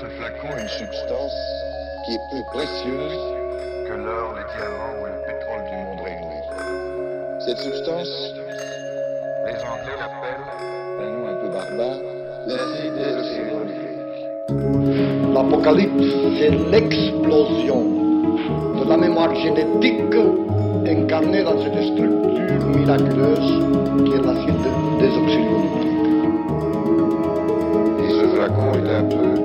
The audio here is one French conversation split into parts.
ce flacon une substance qui est plus précieuse que l'or, les diamants ou le pétrole du monde réuni. Cette substance, les Anglais l'appellent, un nom un peu barbare, l'acide. L'apocalypse, c'est l'explosion de la mémoire génétique incarnée dans cette structure miraculeuse qui est l'acide désoxyribonucléique. Et ce flacon est un peu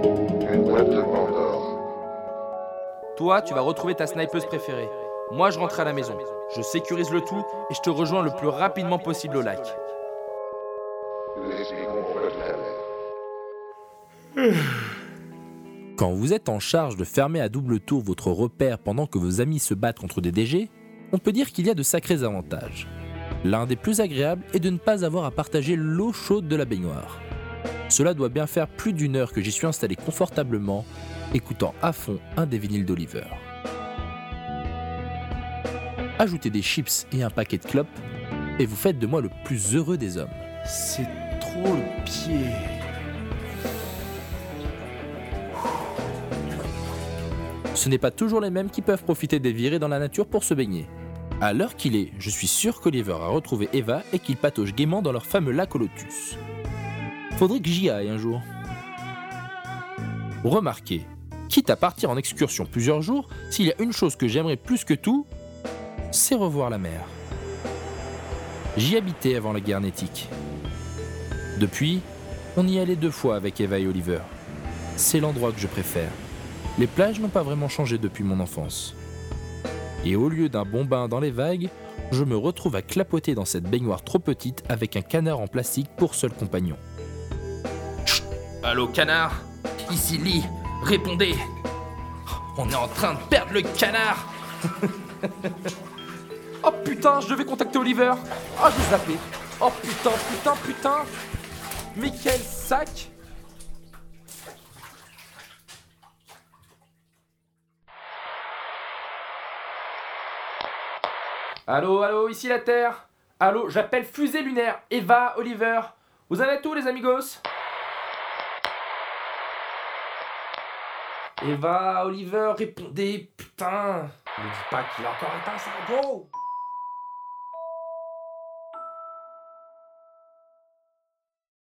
Toi, tu vas retrouver ta snipeuse préférée. Moi, je rentre à la maison. Je sécurise le tout et je te rejoins le plus rapidement possible au lac. Quand vous êtes en charge de fermer à double tour votre repère pendant que vos amis se battent contre des DG, on peut dire qu'il y a de sacrés avantages. L'un des plus agréables est de ne pas avoir à partager l'eau chaude de la baignoire. Cela doit bien faire plus d'une heure que j'y suis installé confortablement, écoutant à fond un des vinyles d'Oliver. Ajoutez des chips et un paquet de clopes, et vous faites de moi le plus heureux des hommes. C'est trop le pied. Ce n'est pas toujours les mêmes qui peuvent profiter des virées dans la nature pour se baigner. À l'heure qu'il est, je suis sûr qu'Oliver a retrouvé Eva et qu'ils patauchent gaiement dans leur fameux lac au lotus. Faudrait que j'y aille un jour. Remarquez, quitte à partir en excursion plusieurs jours, s'il y a une chose que j'aimerais plus que tout, c'est revoir la mer. J'y habitais avant la guerre nétique. Depuis, on y allait deux fois avec Eva et Oliver. C'est l'endroit que je préfère. Les plages n'ont pas vraiment changé depuis mon enfance. Et au lieu d'un bon bain dans les vagues, je me retrouve à clapoter dans cette baignoire trop petite avec un canard en plastique pour seul compagnon. Allô canard. Ici Lee, répondez. On est en train de perdre le canard. Oh putain, je devais contacter Oliver. Oh, je zappé. Oh putain, putain, putain. Mais quel sac Allô, allô, ici la Terre. Allô, j'appelle Fusée Lunaire. Eva, Oliver. Vous êtes où les amigos? Eva, Oliver, répondez, putain. Ne dis pas qu'il a encore éteint sa radio